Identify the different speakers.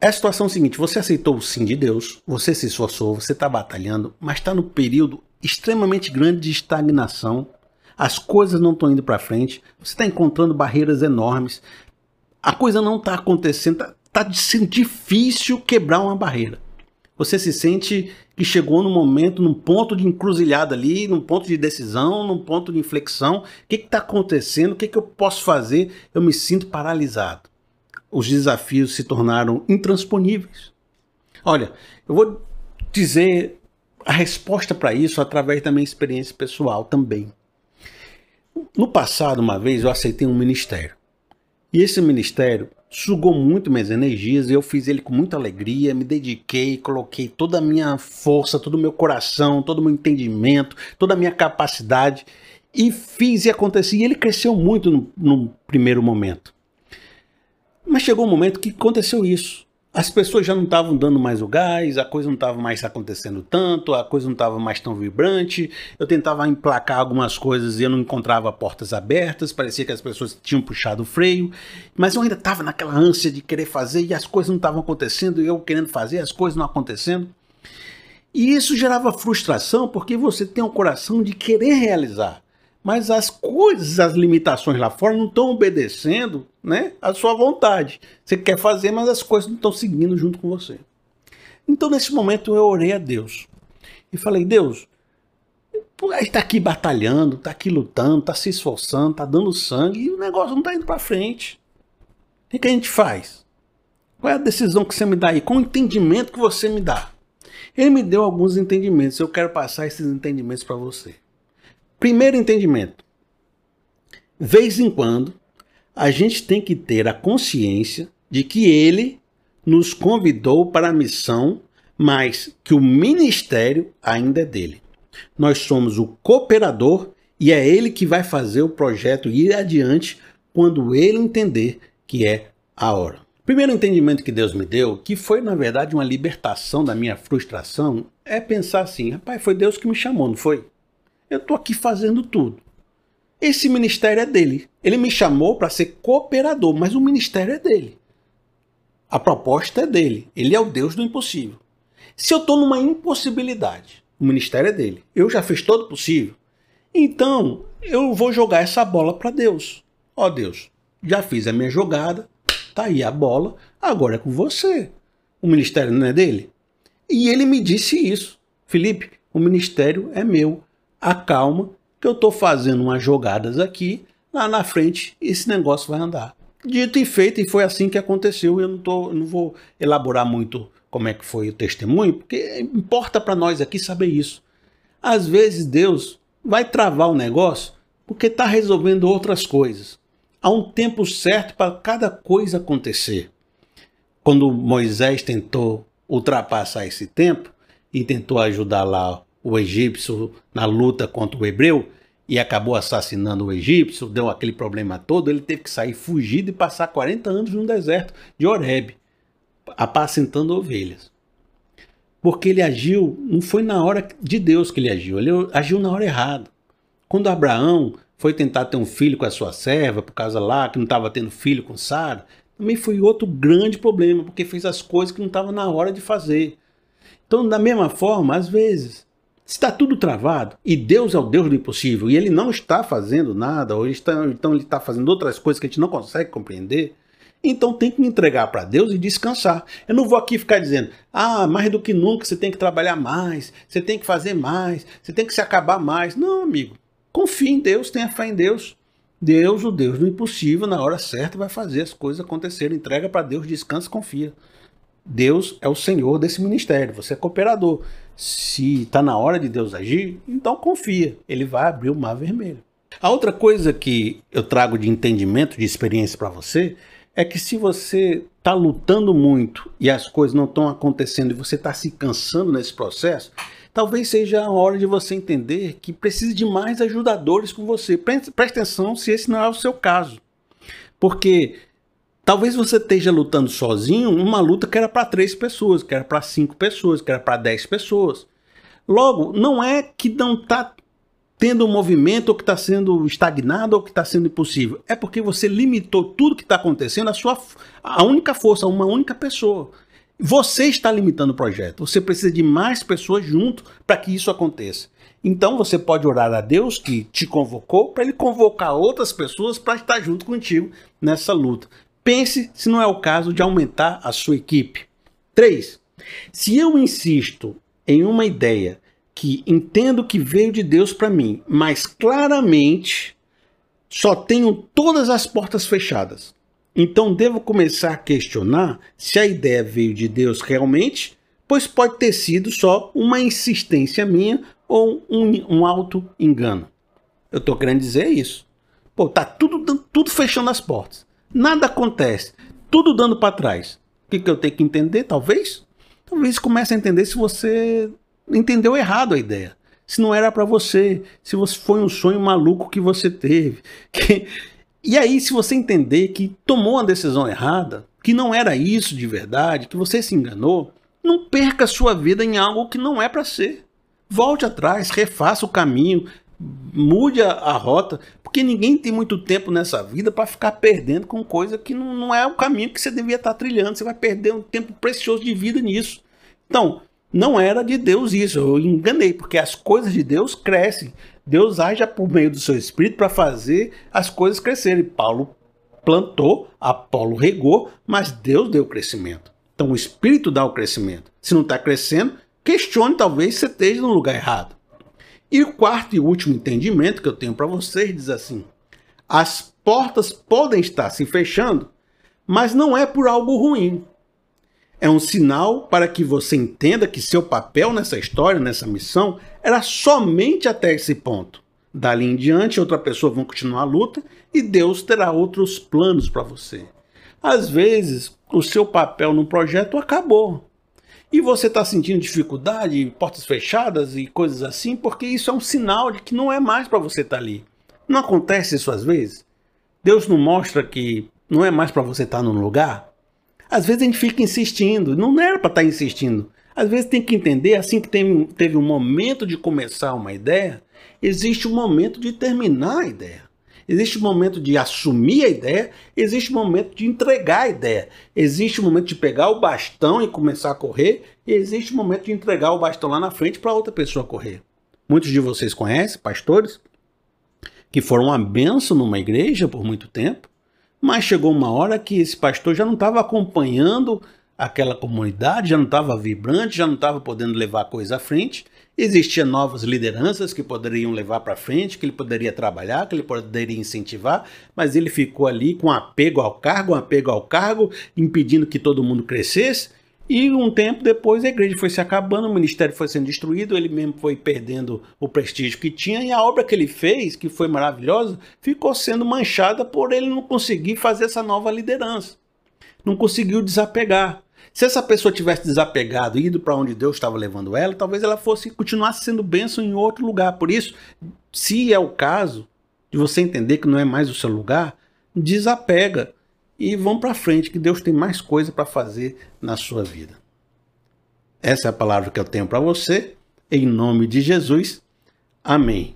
Speaker 1: É a situação seguinte: você aceitou o sim de Deus, você se esforçou, você está batalhando, mas está no período extremamente grande de estagnação. As coisas não estão indo para frente, você está encontrando barreiras enormes, a coisa não está acontecendo, está tá sendo difícil quebrar uma barreira. Você se sente que chegou num momento, num ponto de encruzilhada ali, num ponto de decisão, num ponto de inflexão. O que está acontecendo? O que, que eu posso fazer? Eu me sinto paralisado. Os desafios se tornaram intransponíveis. Olha, eu vou dizer a resposta para isso através da minha experiência pessoal também. No passado, uma vez, eu aceitei um ministério. E esse ministério sugou muito minhas energias, eu fiz ele com muita alegria, me dediquei, coloquei toda a minha força, todo o meu coração, todo o meu entendimento, toda a minha capacidade e fiz e aconteceu. E ele cresceu muito no, no primeiro momento. Mas chegou um momento que aconteceu isso as pessoas já não estavam dando mais o gás, a coisa não estava mais acontecendo tanto, a coisa não estava mais tão vibrante. Eu tentava emplacar algumas coisas e eu não encontrava portas abertas, parecia que as pessoas tinham puxado o freio, mas eu ainda estava naquela ânsia de querer fazer e as coisas não estavam acontecendo, e eu querendo fazer, as coisas não acontecendo. E isso gerava frustração porque você tem um coração de querer realizar mas as coisas, as limitações lá fora não estão obedecendo né, a sua vontade. Você quer fazer, mas as coisas não estão seguindo junto com você. Então, nesse momento, eu orei a Deus e falei: Deus, está aqui batalhando, está aqui lutando, está se esforçando, está dando sangue e o negócio não está indo para frente. O que, que a gente faz? Qual é a decisão que você me dá aí? Qual o entendimento que você me dá? Ele me deu alguns entendimentos, eu quero passar esses entendimentos para você. Primeiro entendimento. Vez em quando, a gente tem que ter a consciência de que ele nos convidou para a missão, mas que o ministério ainda é dele. Nós somos o cooperador e é ele que vai fazer o projeto ir adiante quando ele entender que é a hora. Primeiro entendimento que Deus me deu, que foi na verdade uma libertação da minha frustração, é pensar assim: rapaz, foi Deus que me chamou, não foi? Eu estou aqui fazendo tudo. Esse ministério é dele. Ele me chamou para ser cooperador, mas o ministério é dele. A proposta é dele. Ele é o Deus do impossível. Se eu estou numa impossibilidade, o ministério é dele. Eu já fiz todo possível. Então, eu vou jogar essa bola para Deus. Ó oh, Deus, já fiz a minha jogada, tá aí a bola, agora é com você. O ministério não é dele? E ele me disse isso. Felipe, o ministério é meu acalma, que eu estou fazendo umas jogadas aqui, lá na frente esse negócio vai andar. Dito e feito, e foi assim que aconteceu. Eu não, tô, não vou elaborar muito como é que foi o testemunho, porque importa para nós aqui saber isso. Às vezes Deus vai travar o negócio porque está resolvendo outras coisas. Há um tempo certo para cada coisa acontecer. Quando Moisés tentou ultrapassar esse tempo e tentou ajudar lá o egípcio na luta contra o hebreu e acabou assassinando o egípcio, deu aquele problema todo, ele teve que sair fugido e passar 40 anos no deserto de Horeb, apacentando ovelhas. Porque ele agiu, não foi na hora de Deus que ele agiu, ele agiu na hora errada. Quando Abraão foi tentar ter um filho com a sua serva, por causa lá que não estava tendo filho com Sara, também foi outro grande problema, porque fez as coisas que não estava na hora de fazer. Então, da mesma forma, às vezes, Está tudo travado e Deus é o Deus do impossível e Ele não está fazendo nada, ou ele está, então Ele está fazendo outras coisas que a gente não consegue compreender. Então tem que me entregar para Deus e descansar. Eu não vou aqui ficar dizendo, ah, mais do que nunca você tem que trabalhar mais, você tem que fazer mais, você tem que se acabar mais. Não, amigo. Confie em Deus, tenha fé em Deus. Deus, o Deus do impossível, na hora certa vai fazer as coisas acontecerem. Entrega para Deus, descansa, confia. Deus é o Senhor desse ministério, você é cooperador. Se está na hora de Deus agir, então confia, ele vai abrir o mar vermelho. A outra coisa que eu trago de entendimento, de experiência para você, é que se você está lutando muito e as coisas não estão acontecendo e você está se cansando nesse processo, talvez seja a hora de você entender que precisa de mais ajudadores com você. Preste, atenção se esse não é o seu caso. Porque Talvez você esteja lutando sozinho uma luta que era para três pessoas, que era para cinco pessoas, que era para dez pessoas. Logo, não é que não está tendo um movimento ou que está sendo estagnado ou que está sendo impossível. É porque você limitou tudo que está acontecendo à sua a única força, a uma única pessoa. Você está limitando o projeto. Você precisa de mais pessoas junto para que isso aconteça. Então você pode orar a Deus que te convocou para ele convocar outras pessoas para estar junto contigo nessa luta. Pense se não é o caso de aumentar a sua equipe. 3. Se eu insisto em uma ideia que entendo que veio de Deus para mim, mas claramente só tenho todas as portas fechadas. Então devo começar a questionar se a ideia veio de Deus realmente, pois pode ter sido só uma insistência minha ou um, um auto engano. Eu estou querendo dizer isso. Pô, tá tudo, tudo fechando as portas. Nada acontece. Tudo dando para trás. O que, que eu tenho que entender, talvez? Talvez comece a entender se você entendeu errado a ideia. Se não era para você, se você foi um sonho maluco que você teve. Que... E aí, se você entender que tomou uma decisão errada, que não era isso de verdade, que você se enganou, não perca sua vida em algo que não é para ser. Volte atrás, refaça o caminho, mude a, a, rota, porque ninguém tem muito tempo nessa vida para ficar perdendo com coisa que não, não, é o caminho que você devia estar tá trilhando. Você vai perder um tempo precioso de vida nisso. Então, não era de Deus isso, eu enganei, porque as coisas de Deus crescem. Deus age por meio do seu espírito para fazer as coisas crescerem. Paulo plantou, Apolo regou, mas Deus deu o crescimento. Então o espírito dá o crescimento. Se não está crescendo, questione, talvez você esteja no lugar errado. E o quarto e último entendimento que eu tenho para vocês diz assim: as portas podem estar se fechando, mas não é por algo ruim. É um sinal para que você entenda que seu papel nessa história, nessa missão, era somente até esse ponto. Dali em diante, outra pessoa vai continuar a luta e Deus terá outros planos para você. Às vezes, o seu papel no projeto acabou e você está sentindo dificuldade, portas fechadas e coisas assim, porque isso é um sinal de que não é mais para você estar tá ali. Não acontece isso às vezes? Deus não mostra que não é mais para você estar tá num lugar? Às vezes a gente fica insistindo, não era para estar tá insistindo. Às vezes tem que entender, assim que tem, teve um momento de começar uma ideia, existe um momento de terminar a ideia. Existe o momento de assumir a ideia, existe o momento de entregar a ideia. Existe o momento de pegar o bastão e começar a correr, e existe o momento de entregar o bastão lá na frente para outra pessoa correr. Muitos de vocês conhecem pastores que foram uma benção numa igreja por muito tempo, mas chegou uma hora que esse pastor já não estava acompanhando aquela comunidade, já não estava vibrante, já não estava podendo levar a coisa à frente, Existiam novas lideranças que poderiam levar para frente, que ele poderia trabalhar, que ele poderia incentivar, mas ele ficou ali com apego ao cargo, um apego ao cargo, impedindo que todo mundo crescesse. E um tempo depois a igreja foi se acabando, o ministério foi sendo destruído, ele mesmo foi perdendo o prestígio que tinha e a obra que ele fez, que foi maravilhosa, ficou sendo manchada por ele não conseguir fazer essa nova liderança. Não conseguiu desapegar. Se essa pessoa tivesse desapegado e ido para onde Deus estava levando ela, talvez ela fosse continuar sendo bênção em outro lugar. Por isso, se é o caso de você entender que não é mais o seu lugar, desapega e vão para frente, que Deus tem mais coisa para fazer na sua vida. Essa é a palavra que eu tenho para você. Em nome de Jesus. Amém.